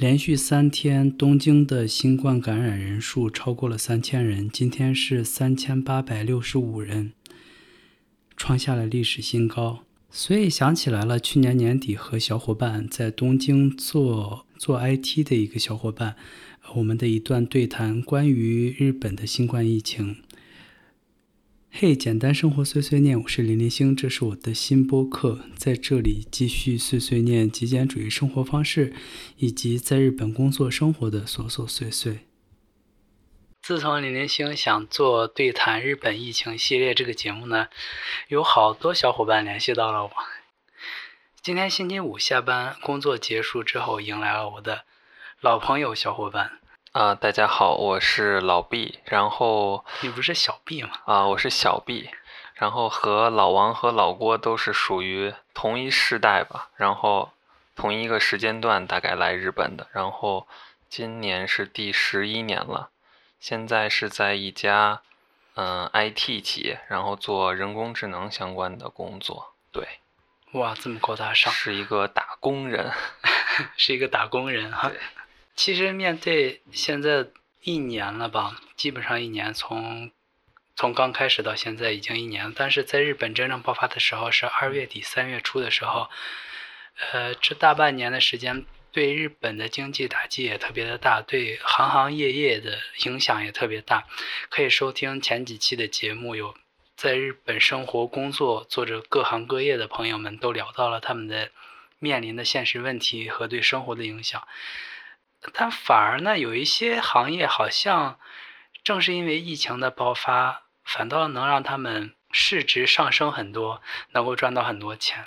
连续三天，东京的新冠感染人数超过了三千人，今天是三千八百六十五人，创下了历史新高。所以想起来了，去年年底和小伙伴在东京做做 IT 的一个小伙伴，我们的一段对谈，关于日本的新冠疫情。嘿，简单生活碎碎念，我是林林星，这是我的新播客，在这里继续碎碎念极简主义生活方式，以及在日本工作生活的琐琐碎碎。自从林林星想做对谈日本疫情系列这个节目呢，有好多小伙伴联系到了我。今天星期五下班工作结束之后，迎来了我的老朋友小伙伴。啊，大家好，我是老毕，然后你不是小毕吗？啊，我是小毕，然后和老王和老郭都是属于同一世代吧，然后同一个时间段大概来日本的，然后今年是第十一年了，现在是在一家嗯 IT 企业，然后做人工智能相关的工作，对，哇，这么高大上，是一个打工人，是一个打工人哈。其实面对现在一年了吧，基本上一年，从从刚开始到现在已经一年。但是在日本真正爆发的时候是二月底三月初的时候，呃，这大半年的时间对日本的经济打击也特别的大，对行行业业的影响也特别大。可以收听前几期的节目，有在日本生活工作做着各行各业的朋友们都聊到了他们的面临的现实问题和对生活的影响。但反而呢，有一些行业好像正是因为疫情的爆发，反倒能让他们市值上升很多，能够赚到很多钱。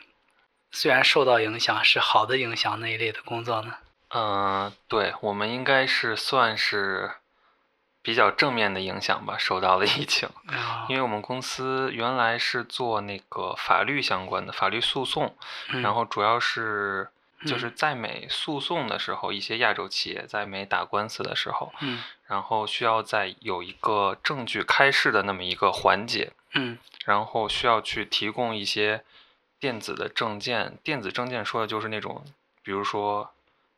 虽然受到影响是好的影响那一类的工作呢？嗯，对，我们应该是算是比较正面的影响吧，受到了疫情。因为我们公司原来是做那个法律相关的法律诉讼，然后主要是。就是在美诉讼的时候，一些亚洲企业在美打官司的时候，嗯，然后需要在有一个证据开示的那么一个环节，嗯，然后需要去提供一些电子的证件。电子证件说的就是那种，比如说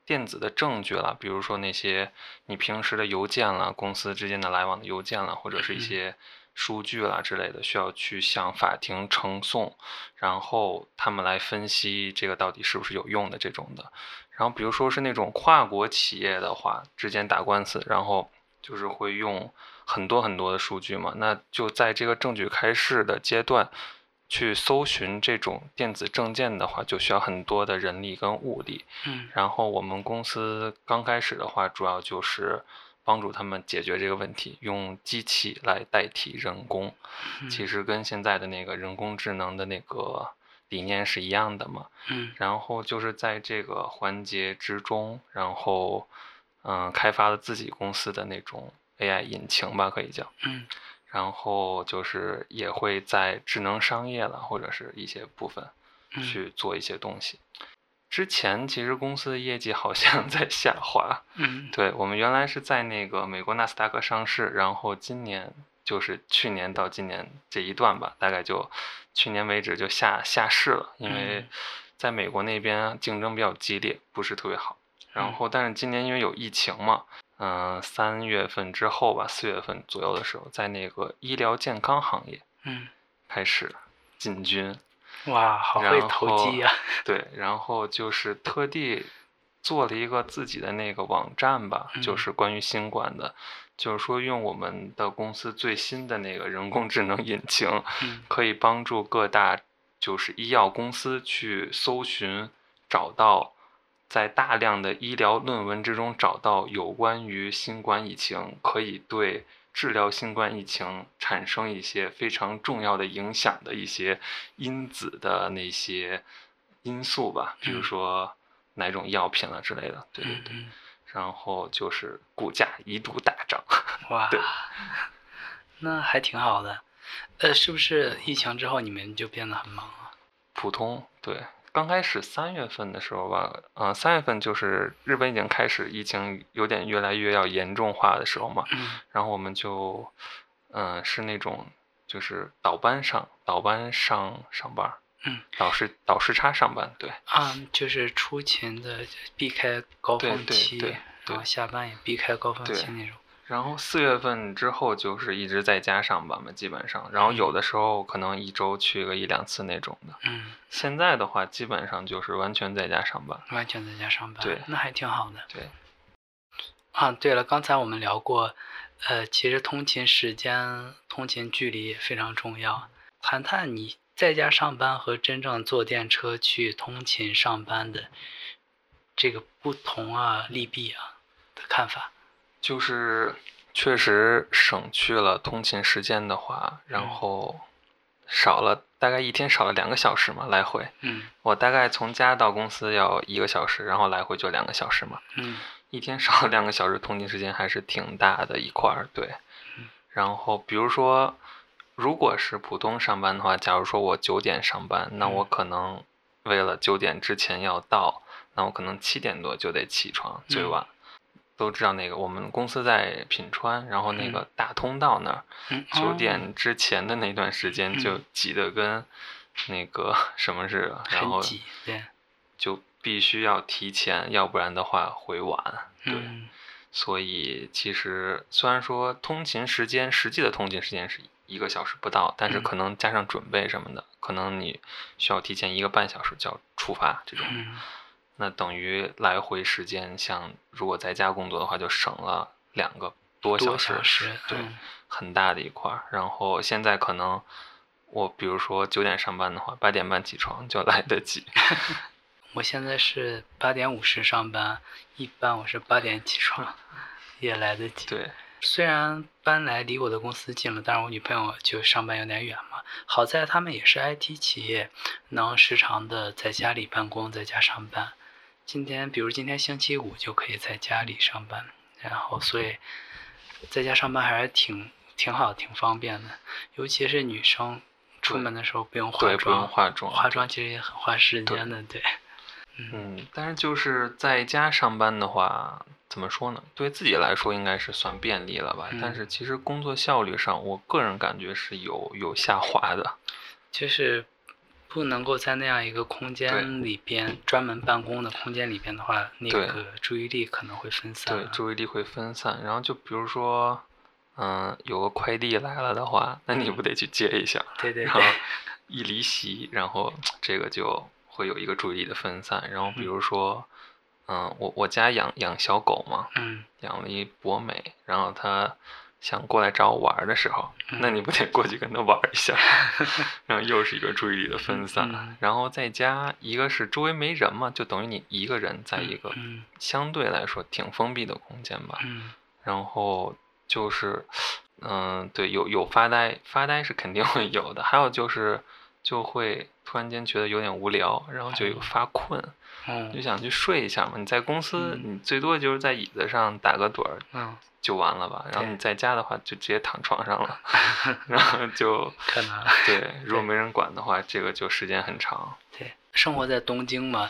电子的证据了，比如说那些你平时的邮件了，公司之间的来往的邮件了，或者是一些。数据啦之类的，需要去向法庭呈送，然后他们来分析这个到底是不是有用的这种的。然后，比如说是那种跨国企业的话，之间打官司，然后就是会用很多很多的数据嘛。那就在这个证据开示的阶段，去搜寻这种电子证件的话，就需要很多的人力跟物力。嗯。然后我们公司刚开始的话，主要就是。帮助他们解决这个问题，用机器来代替人工，其实跟现在的那个人工智能的那个理念是一样的嘛。嗯。然后就是在这个环节之中，然后嗯，开发了自己公司的那种 AI 引擎吧，可以叫。嗯。然后就是也会在智能商业了或者是一些部分去做一些东西。之前其实公司的业绩好像 在下滑，嗯，对我们原来是在那个美国纳斯达克上市，然后今年就是去年到今年这一段吧，大概就去年为止就下下市了，因为在美国那边竞争比较激烈，不是特别好。然后但是今年因为有疫情嘛，嗯，三月份之后吧，四月份左右的时候，在那个医疗健康行业，嗯，开始进军。哇，好会投机呀！对，然后就是特地做了一个自己的那个网站吧，就是关于新冠的，就是说用我们的公司最新的那个人工智能引擎，可以帮助各大就是医药公司去搜寻，找到在大量的医疗论文之中找到有关于新冠疫情可以对。治疗新冠疫情产生一些非常重要的影响的一些因子的那些因素吧，比如说哪种药品了之类的，对对对。然后就是股价一度大涨。哇，那还挺好的。呃，是不是疫情之后你们就变得很忙啊？普通，对。刚开始三月份的时候吧，嗯，三月份就是日本已经开始疫情有点越来越要严重化的时候嘛，然后我们就，嗯，是那种就是倒班上倒班上上班，嗯，倒时倒时差上班，对，啊，就是出勤的避开高对对峰期，对然后下班也避开高峰期那种。然后四月份之后就是一直在家上班嘛，基本上，然后有的时候可能一周去个一两次那种的。嗯，现在的话，基本上就是完全在家上班。完全在家上班，对那还挺好的。对，啊，对了，刚才我们聊过，呃，其实通勤时间、通勤距离也非常重要。谈谈你在家上班和真正坐电车去通勤上班的这个不同啊、利弊啊的看法。就是确实省去了通勤时间的话，然嗯后少了大概一天少了两个小时嘛，来回。嗯我大概从家到公司要一个小时，然后来回就两个小时嘛，嗯 一天少了两个小时通勤时间还是挺大的一块儿，对嗯。然后比如说，如果是普通上班的话，假如说我九点上班，那我嗯可能为了九点之前要到，那我可能七点多就得起床，最嗯晚。都知道那个我们公司在品川，然后那嗯。个大通道那儿，嗯，九哦。点之前的那段时间就嗯挤得跟那个什么似的，然后就必须要提前，要不然的话会晚。对，嗯。所以其实虽然说通勤时间实际的通勤时间是一个小时不到，但是嗯。可能加上准备什么的，可能你需要提前一个半小时就要出发这种。嗯那等于来回时间，像如果在家工作的话，就省了两个多多小时，小时，对，嗯很大的一块儿。然后现在可能我比如说九点上班的话，八点半起床就来得及。我现在是八点五十上班，一般我是八点起床，也来得及。对，虽然搬来离我的公司近了，但是我女朋友就上班有点远嘛。好在他们也是 IT 企业，能时常的在家里办公，在家上班。今天，比如今天星期五就可以在家里上班，然后所以在家上班还是挺挺好、挺方便的。尤其是女生出门的时候不用化对，不用妆，化妆，化妆其实也很花时间的，对。嗯，但是就是在家上班的话，怎么说呢？对自己来说应该是算便利了吧。但嗯是其实工作效率上，我个人感觉是有有下滑的。就是不能够在那样一个空间里边专门办公的空间里边的话，那个注意力可能会分散对。，注意力会分散。然后就比如说，嗯，有个快递来了的话，那你不得去接一下？然后对对对，一离席，然后这个就会有一个注意力的分散。然后比嗯如说，嗯，我我家养养小狗嘛，嗯，养了一博美，然后它想过来找我玩儿的时候，那你不得过去跟他玩儿一下？然后又是一个注意力的分散。嗯然后在家，一个是周围没人嘛，就等于你一个人在一个嗯相对来说挺封闭的空间吧。嗯然后就是，嗯，对，有有发呆，发呆是肯定会有的。还有就是，就会突然间觉得有点无聊，然后就有哦发困，嗯就想去睡一下嘛。你在公司，嗯你最多就是在椅子上打个盹儿嗯，就完了吧。然后你在家的话，就直接躺床上了，然后就 可能对，如果没人管的话，这个就时间很长。对。生活在东京嘛，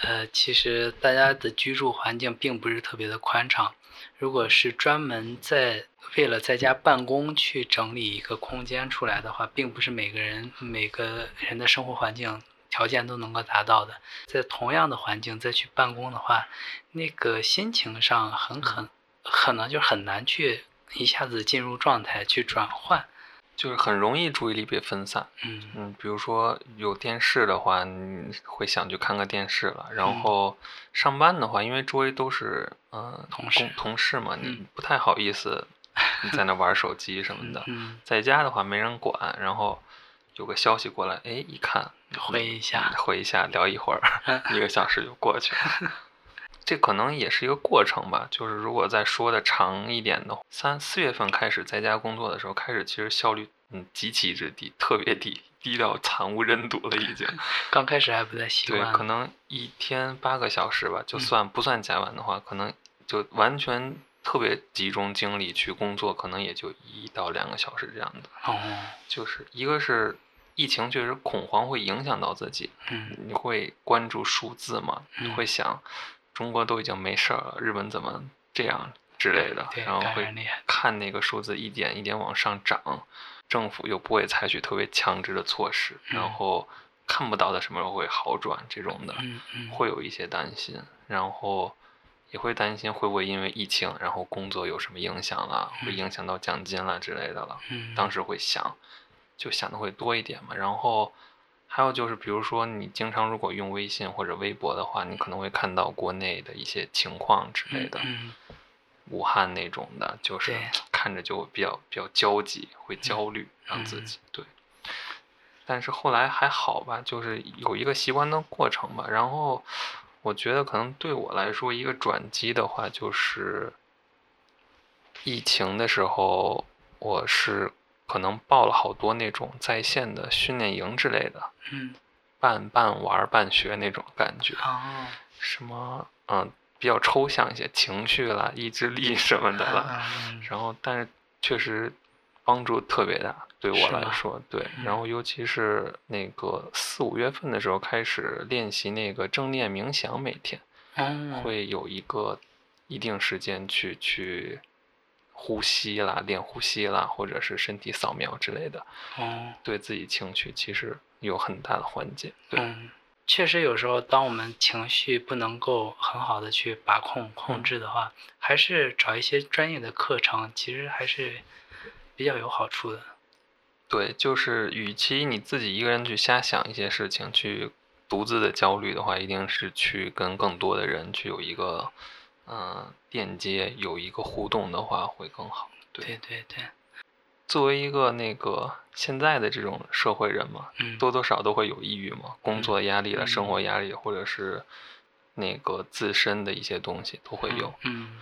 呃，其实大家的居住环境并不是特别的宽敞。如果是专门在为了在家办公去整理一个空间出来的话，并不是每个人每个人的生活环境条件都能够达到的。在同样的环境再去办公的话，那个心情上很很可能就很难去一下子进入状态去转换。就是很容易注意力被分散。嗯嗯，比如说有电视的话，你会想去看个电视了。然嗯后上班的话，因为周围都是嗯、呃同事工同事嘛，你嗯不太好意思你在那玩手机什么的。嗯，在家的话没人管，然后有个消息过来，哎，一看回一下，回一下，聊一会儿，一个小时就过去了。这可能也是一个过程吧，就是如果再说的长一点的话，三四月份开始在家工作的时候，开始其实效率嗯极其之低，特别低，低到惨无人睹了已经。刚开始还不太习对，惯，可能一天八个小时吧，就嗯算不算加班的话，可能就完全特别集中精力去工作，可能也就一到两个小时这样的。哦，就是一个是疫情确实恐慌会影响到自己，嗯你会关注数字嘛？嗯你会想中国都已经没事儿了，日本怎么这样之类的，然后会看那个数字一点一点往上涨，政府又不会采取特别强制的措施，嗯然后看不到它什么时候会好转这种的，嗯嗯，会有一些担心，然后也会担心会不会因为疫情，然后工作有什么影响了，会嗯影响到奖金了之类的了。嗯，当时会想，就想的会多一点嘛。然后还有就是，比如说你经常如果用微信或者微博的话，你可能会看到国内的一些情况之类的，嗯武汉那种的，就是看着就比较比较焦急，会焦虑，让自己对。但是后来还好吧，就是有一个习惯的过程吧。然后我觉得可能对我来说，一个转机的话，就是疫情的时候，我是可能报了好多那种在线的训练营之类的，嗯，半半玩儿半学那种感觉。哦，什么嗯，比较抽象一些，情绪啦、意志力什么的啦。嗯然后，但是确实帮助特别大，对我来说，对。嗯然后，尤其是那个四五月份的时候开始练习那个正念冥想，每天哦，会有一个一定时间去去呼吸啦、练呼吸啦，或者是身体扫描之类的，哦，对自己情绪其实有很大的缓解。对，嗯，确实有时候，当我们情绪不能够很好的去把控控制的话，还是找一些专业的课程，其实还是比较有好处的。对，就是与其你自己一个人去瞎想一些事情，去独自的焦虑的话，一定是去跟更多的人去有一个，嗯、链接，有一个互动的话会更好。对，对对对，作为一个那个现在的这种社会人嘛，嗯，多多少少都会有抑郁嘛，工作压力了、嗯生活压力，或者是那个自身的一些东西都会有。嗯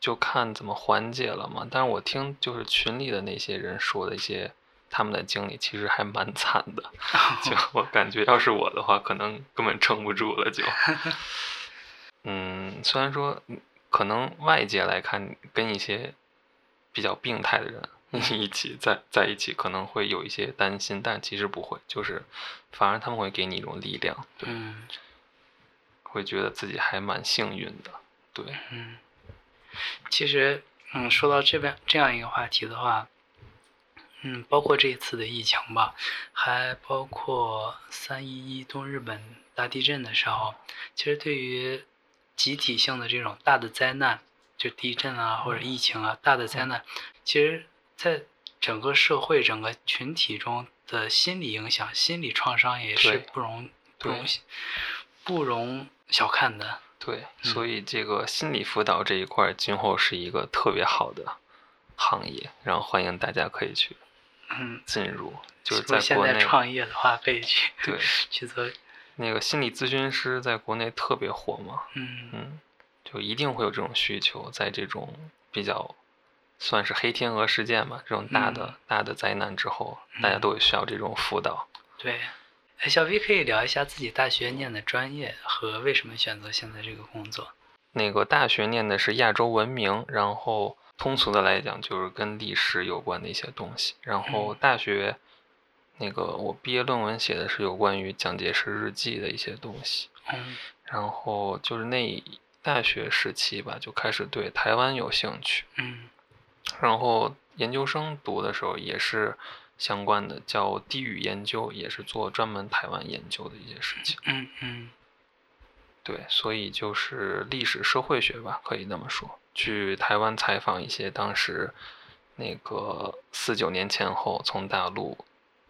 就看怎么缓解了嘛。但是我听就是群里的那些人说的一些他们的经历，其实还蛮惨的。就我感觉，要是我的话，可能根本撑不住了就。嗯，虽然说嗯可能外界来看，跟一些比较病态的人 一起在在一起，可能会有一些担心，但其实不会，就是反而他们会给你一种力量，对，嗯。会觉得自己还蛮幸运的，对，嗯，其实，嗯，说到这边这样一个话题的话，嗯，包括这一次的疫情吧，还包括三一一东日本大地震的时候，其实对于集体性的这种大的灾难，就地震啊或者疫情啊大的灾难，其实在整个社会整个群体中的心理影响、心理创伤也是不容不容不容小看的。对，嗯。所以这个心理辅导这一块儿，今后是一个特别好的行业，然后欢迎大家可以去嗯，进入，就是在国内，在创业的话，可以去对，去做，那个心理咨询师在国内特别火嘛，嗯嗯，就一定会有这种需求，在这种比较算是黑天鹅事件嘛，这种大的、嗯大的灾难之后，大家都会需要这种辅导。对。哎，小 V 可以聊一下自己大学念的专业和为什么选择现在这个工作。那个大学念的是亚洲文明，然后通俗的来讲就是跟历史有关的一些东西。然后嗯大学那个我毕业论文写的是有关于蒋介石日记的一些东西。嗯然后就是那大学时期吧，就开始对台湾有兴趣。嗯然后研究生读的时候也是相关的，叫地域研究，也是做专门台湾研究的一些事情。嗯嗯对，所以就是历史社会学吧，可以那么说。去台湾采访一些当时那个四九年前后从大陆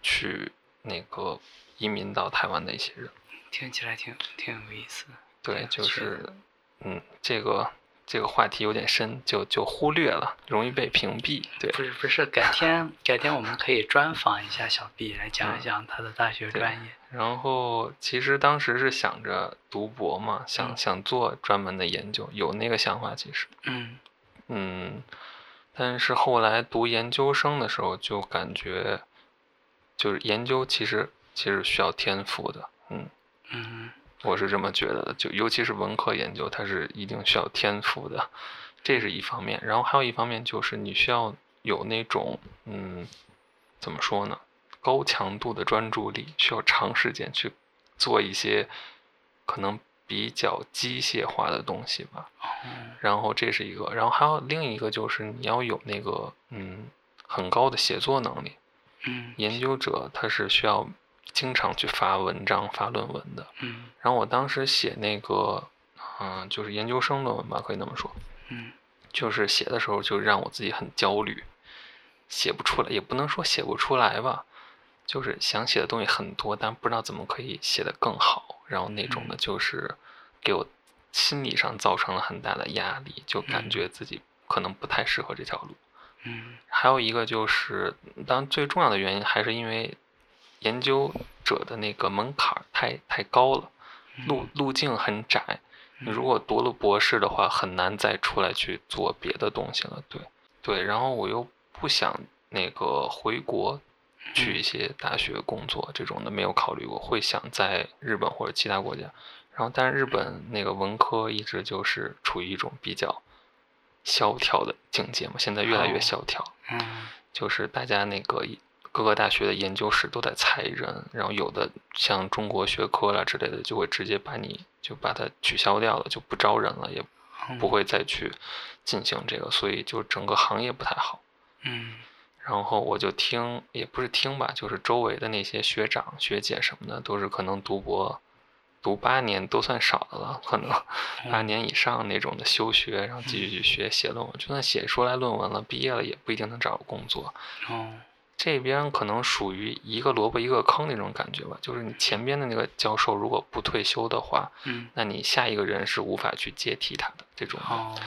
去那个移民到台湾的一些人。听起来挺挺有意思的。对，就是嗯，这个这个话题有点深，就就忽略了，容易被屏蔽。对，不是不是，改天改天我们可以专访一下小 B 来讲一嗯讲他的大学专业。然后其实当时是想着读博嘛，想嗯想做专门的研究，有那个想法其实。嗯嗯，但是后来读研究生的时候，就感觉，就是研究其实其实需要天赋的，嗯，嗯我是这么觉得的，就尤其是文科研究，它是一定需要天赋的，这是一方面。然后还有一方面就是你需要有那种，嗯，怎么说呢，高强度的专注力，需要长时间去做一些可能比较机械化的东西吧。哦然后这是一个，然后还有另一个就是你要有那个嗯很高的写作能力。嗯。研究者他是需要经常去发文章、发论文的。嗯。然后我当时写那个，嗯、就是研究生论文吧，可以那么说，嗯。就是写的时候就让我自己很焦虑，写不出来，也不能说写不出来吧，就是想写的东西很多，但不知道怎么可以写得更好，然后那种的嗯。就是给我心理上造成了很大的压力，就感嗯。觉自己可能不太适合这条路。嗯还有一个就是，当然最重要的原因还是因为研究者的那个门槛太太高了，路路径很窄。你如果读了博士的话，很难再出来去做别的东西了。对对，然后我又不想那个回国去一些大学工作，这种的没有考虑过，会想在日本或者其他国家。然后，但是日本那个文科一直就是处于一种比较萧条的境界嘛，现在越来越哦萧条。嗯就是大家那个各个大学的研究室都在裁人，然后有的像中国学科啦之类的，就会直接把你就把它取消掉了，就不招人了，也嗯不会再去进行这个，所以就整个行业不太好。嗯然后我就听，也不是听吧，就是周围的那些学长学姐什么的，都是可能读博读八年都算少的了，可能八年以上那种的休学，然后继续去学写论文，就算写出来论文了，毕业了也不一定能找到工作。哦这边可能属于一个萝卜一个坑那种感觉吧，就是你前边的那个教授如果不退休的话，嗯那你下一个人是无法去接替他的这种，哦，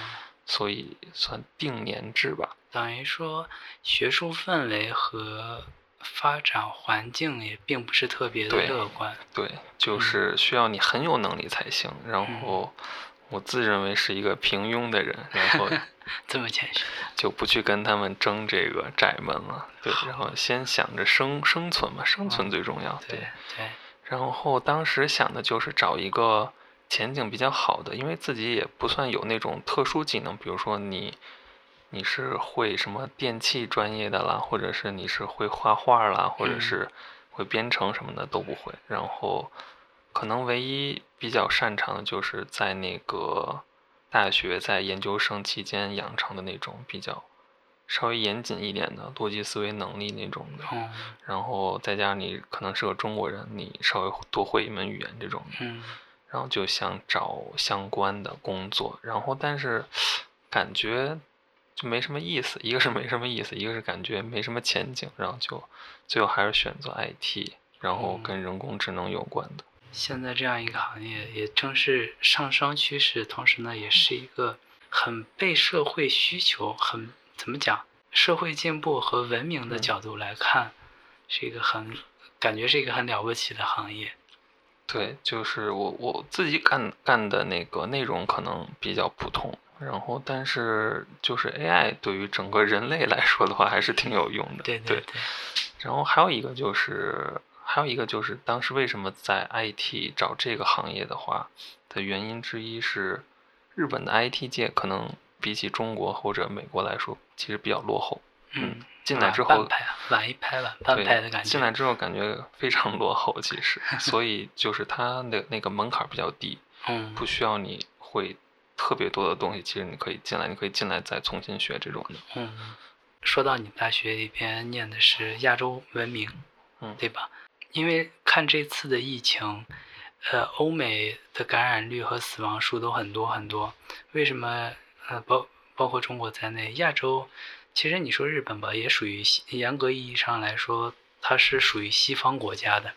所以算定年制吧。等于说学术氛围和发展环境也并不是特别的乐观。对，就是需要你很有能力才行。然后我自认为是一个平庸的人，然后 这么谦虚。就不去跟他们争这个窄门了。对，然后先想着生生存嘛，生存最重要。对对，然后当时想的就是找一个前景比较好的，因为自己也不算有那种特殊技能，比如说你你是会什么电器专业的啦，或者是你是会画画啦，或者嗯是会编程什么的都不会。然后可能唯一比较擅长的就是在那个大学在研究生期间养成的那种比较稍微严谨一点的逻辑思维能力那种的。哦然后再加上你可能是个中国人，你稍微多会一门语言这种的，嗯然后就想找相关的工作，然后但是感觉就没什么意思，一个是没什么意思，一个是感觉没什么前景，然后就最后还是选择 IT，然后嗯跟人工智能有关的。现在这样一个行业也正是上升趋势，同时呢，也是一个很被社会需求、很怎么讲，社会进步和文明的嗯角度来看，是一个很感觉是一个很了不起的行业。对，就是我我自己干干的那个内容可能比较普通，然后但是就是 AI 对于整个人类来说的话，还是挺有用的。对对对，然后还有一个就是，还有一个就是当时为什么在 IT 找这个行业的话的原因之一是，日本的 IT 界可能比起中国或者美国来说，其实比较落后。嗯，进来之后晚半，拍晚一拍晚半拍的感觉。进来之后感觉非常落后，其实，所以就是它的那个门槛比较低，嗯不需要你会特别多的东西，其实你可以进来，你可以进来再重新学这种的。嗯，说到你们大学里边念的是亚洲文明，嗯对吧？因为看这次的疫情，呃，欧美的感染率和死亡数都很多很多，为什么？呃，包包括中国在内，亚洲其实你说日本吧，也属于西严格意义上来说，它是属于西方国家的。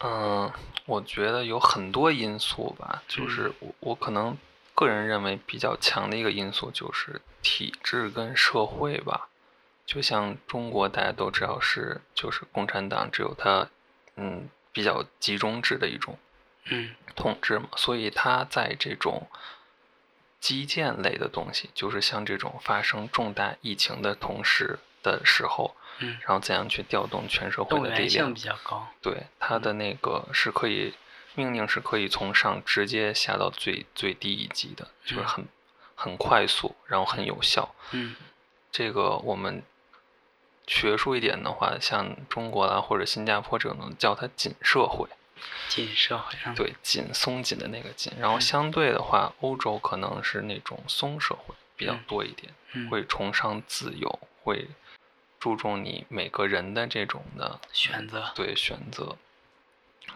嗯，我觉得有很多因素吧，就是我我可能个人认为比较强的一个因素就是体制跟社会吧。就像中国大家都知道是就是共产党只有它嗯比较集中制的一种嗯统治嘛，所以它在这种基建类的东西，就是像这种发生重大疫情的同时的时候，嗯，然后怎样去调动全社会的力量比。较高。对，它的那个是可以命令是可以从上直接下到最最低一级的，就是嗯很很快速，然后很有效。嗯这个我们学术一点的话，像中国啦或者新加坡这种叫它紧社会，紧社会上。对，紧松紧的那个紧。然后嗯相对的话，欧洲可能是那种松社会比较嗯多一点，嗯，会崇尚自由，会注重你每个人的这种的选择。对选择。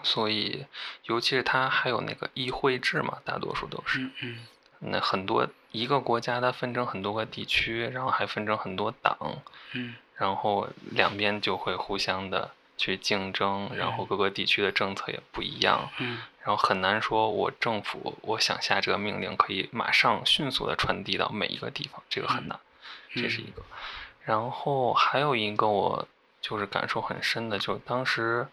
所以，尤其是它还有那个议会制嘛，大多数都是。嗯嗯那很多一个国家它分成很多个地区，然后还分成很多党，嗯然后两边就会互相的去竞争，然后各个地区的政策也不一样，嗯然后很难说我政府我想下这个命令可以马上迅速的传递到每一个地方，这个很难，这是一个。然后还有一个我就是感受很深的，就是当时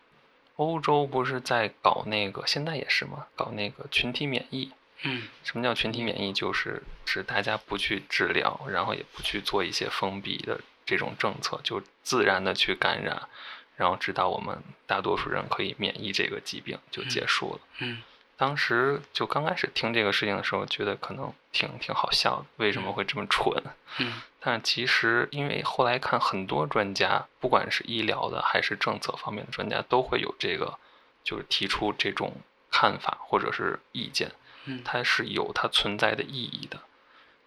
欧洲不是在搞那个，现在也是嘛，搞那个群体免疫。嗯什么叫群体免疫？就是指大家不去治疗，然后也不去做一些封闭的这种政策，就自然的去感染，然后直到我们大多数人可以免疫这个疾病就结束了。嗯当时就刚开始听这个事情的时候，觉得可能挺挺好笑的，为什么会这么蠢？嗯 但是其实，因为后来看很多专家，不管是医疗的还是政策方面的专家，都会有这个，就是提出这种看法或者是意见，嗯它是有它存在的意义的。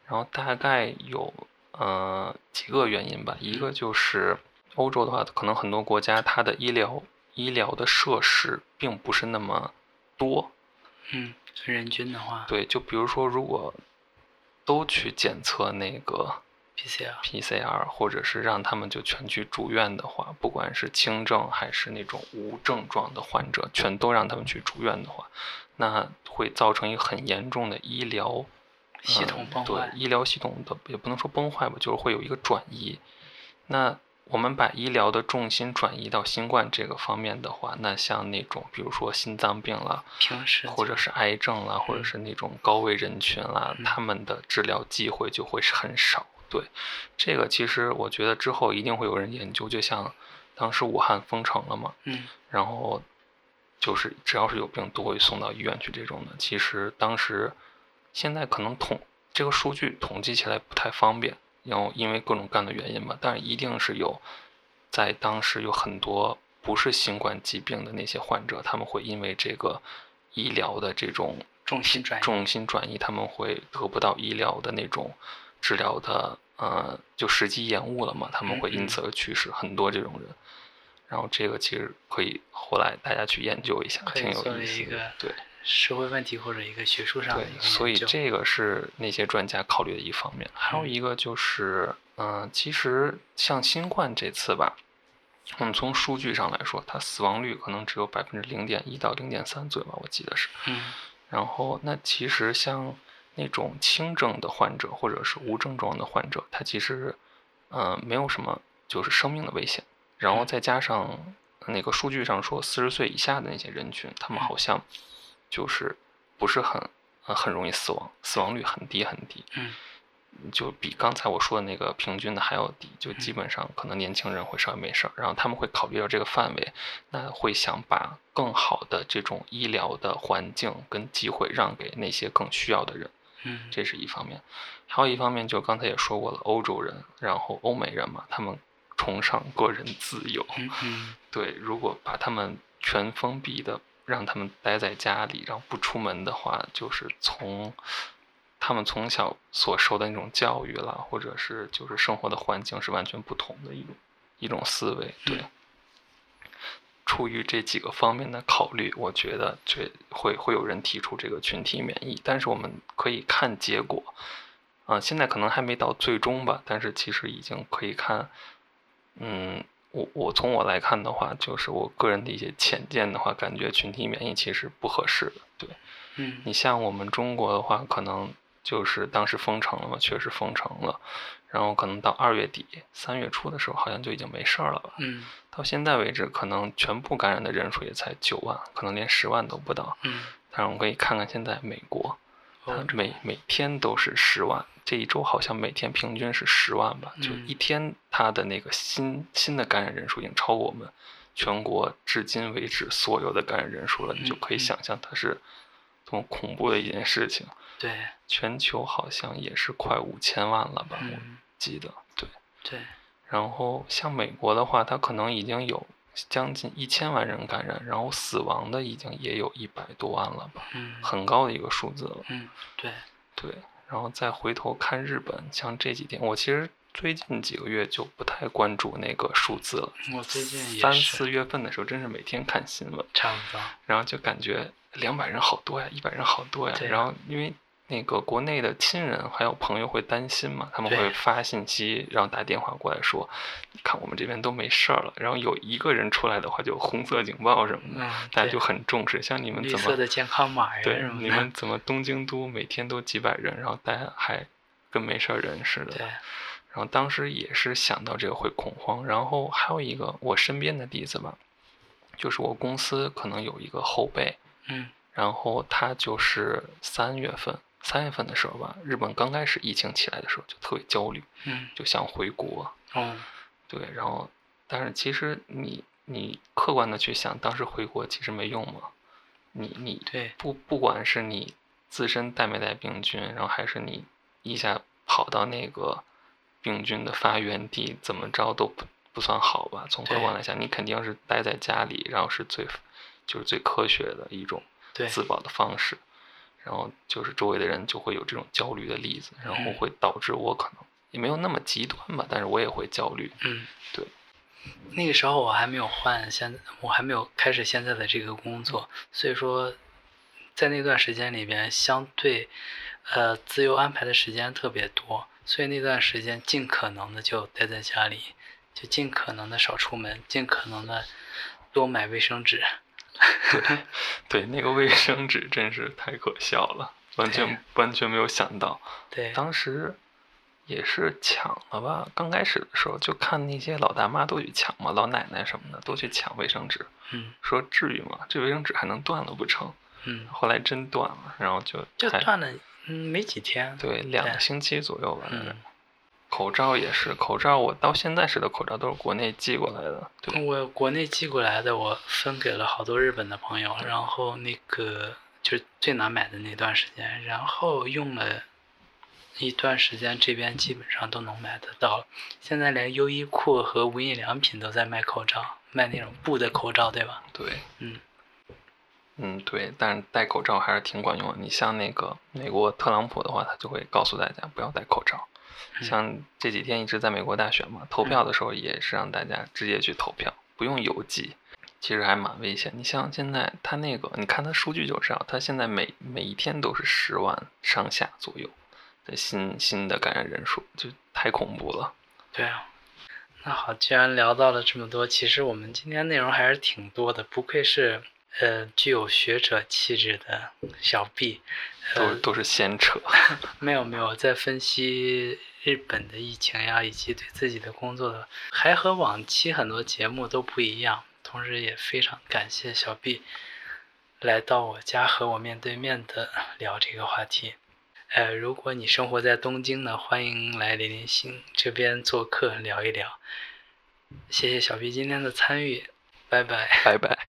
然后大概有呃几个原因吧，一个就是欧洲的话，可能很多国家它的医疗医疗的设施并不是那么多，嗯，人均的话对，就比如说如果都去检测那个。，PCR，PCR，或者是让他们就全去住院的话，不管是轻症还是那种无症状的患者，全都让他们去住院的话，那会造成一个很严重的医疗系统崩坏对医疗系统的也不能说崩坏吧，就是会有一个转移。那我们把医疗的重心转移到新冠这个方面的话，那像那种比如说心脏病啦，平时或者是癌症啦，或者是那种高危人群啦，嗯他们的治疗机会就会是很少。对，这个其实我觉得之后一定会有人研究，就像当时武汉封城了嘛，嗯然后就是只要是有病都会送到医院去这种的。其实当时现在可能统这个数据统计起来不太方便，然后因为各种各样的原因吧，但是一定是有在当时有很多不是新冠疾病的那些患者，他们会因为这个医疗的这种重心转移重心转移，他们会得不到医疗的那种治疗的呃，就时机延误了嘛，他们会因此而去世，很多这种人。然后这个其实可以后来大家去研究一下，挺有意思的。对社会问题或者一个学术上的对一，个所以这个是那些专家考虑的一方面。还有嗯一个就是，嗯、其实像新冠这次吧，我们从数据上来说，它死亡率可能只有百分之零点一到零点三左右吧，我记得是。嗯然后，那其实像那种轻症的患者或者是无症状的患者，他其实，呃，没有什么就是生命的危险。然后嗯再加上那个数据上说，四十岁以下的那些人群，他们好像就是不是很呃很容易死亡，死亡率很低很低，嗯就比刚才我说的那个平均的还要低。就基本上可能年轻人会稍微没事儿，然后他们会考虑到这个范围，那会想把更好的这种医疗的环境跟机会让给那些更需要的人。嗯这是一方面，还有一方面就刚才也说过了，欧洲人，然后欧美人嘛，他们崇尚个人自由。嗯嗯 对，如果把他们全封闭的，让他们待在家里，然后不出门的话，就是从他们从小所受的那种教育啦，或者是就是生活的环境是完全不同的一种一种思维。对，嗯出于这几个方面的考虑，我觉得这会会有人提出这个群体免疫，但是我们可以看结果。啊、现在可能还没到最终吧，但是其实已经可以看，嗯，我我从我来看的话，就是我个人的一些浅见的话，感觉群体免疫其实不合适的。对嗯你像我们中国的话，可能就是当时封城了嘛，确实封城了，然后可能到二月底、三月初的时候，好像就已经没事儿了吧。嗯到现在为止，可能全部感染的人数也才九万，可能连十万都不到。嗯，但是我们可以看看现在美国，它每每天都是十万，这一周好像每天平均是十万吧，就嗯。一天他的那个新新的感染人数已经超过我们全国至今为止所有的感染人数了，你就可以嗯。想象它是多么恐怖的一件事情。对。全球好像也是快五千万了吧，我嗯。记得对。对。然后像美国的话，它可能已经有将近一千万人感染，然后死亡的已经也有一百多万了吧，嗯很高的一个数字了。嗯对对，然后再回头看日本，像这几天，我其实最近几个月就不太关注那个数字了。我最近也三四月份的时候，真是每天看新闻，差不多。然后就感觉两百人好多呀，一百人好多呀。对然后因为那个国内的亲人还有朋友会担心嘛，他们会发信息，然后打电话过来说，你看我们这边都没事儿了。然后有一个人出来的话，就红色警报什么的，嗯，大家就很重视。像你们怎么色的健康码呀对什么的。你们怎么东京都每天都几百人，然后大家还跟没事儿人似的。对，然后当时也是想到这个会恐慌，然后还有一个我身边的例子吧，就是我公司可能有一个后辈，嗯然后他就是三月份，三月份的时候吧，日本刚开始疫情起来的时候就特别焦虑，嗯就想回国，哦对，然后但是其实你你客观的去想，当时回国其实没用嘛，你你对不不管是你自身带没带病菌，然后还是你一下跑到那个病菌的发源地，怎么着都不不算好吧？从客观来讲，你肯定是待在家里，然后是最就是最科学的一种自保的方式。然后就是周围的人就会有这种焦虑的例子，然后嗯会导致我可能也没有那么极端吧，但是我也会焦虑。嗯，对。那个时候我还没有换现，我还没有开始现在的这个工作，所以说，在那段时间里边，相对，呃，自由安排的时间特别多，所以那段时间尽可能的就待在家里，就尽可能的少出门，尽可能的多买卫生纸。对，对那个卫生纸真是太可笑了，完全完全没有想到，对，当时也是抢了吧？刚开始的时候就看那些老大妈都去抢嘛，老奶奶什么的都去抢卫生纸，嗯说至于吗？这卫生纸还能断了不成？嗯，后来真断了，然后就就断了，嗯，没几天。对两个星期左右吧。嗯，口罩也是，口罩我到现在使的口罩都是国内寄过来的，对，我国内寄过来的，我分给了好多日本的朋友，然后那个就是最难买的那段时间，然后用了一段时间，这边基本上都能买得到了。现在连优衣库和无印良品都在卖口罩，卖那种布的口罩，对吧？对，嗯嗯，对，但是戴口罩还是挺管用的。你像那个美国特朗普的话，他就会告诉大家不要戴口罩。嗯像这几天一直在美国大选嘛，投票的时候也是让大家直接去投票，不用邮寄，其实还蛮危险。你像现在他那个，你看他数据就知道，他现在每每一天都是十万上下左右的新新的感染人数，就太恐怖了。对啊。那好，既然聊到了这么多，其实我们今天内容还是挺多的，不愧是呃具有学者气质的小 B，呃，都都是闲扯。没有没有，在分析日本的疫情呀，以及对自己的工作的，还和往期很多节目都不一样。同时也非常感谢小 B 来到我家和我面对面的聊这个话题。呃，如果你生活在东京呢，欢迎来零零星这边做客聊一聊。谢谢小 B 今天的参与，拜拜。拜拜。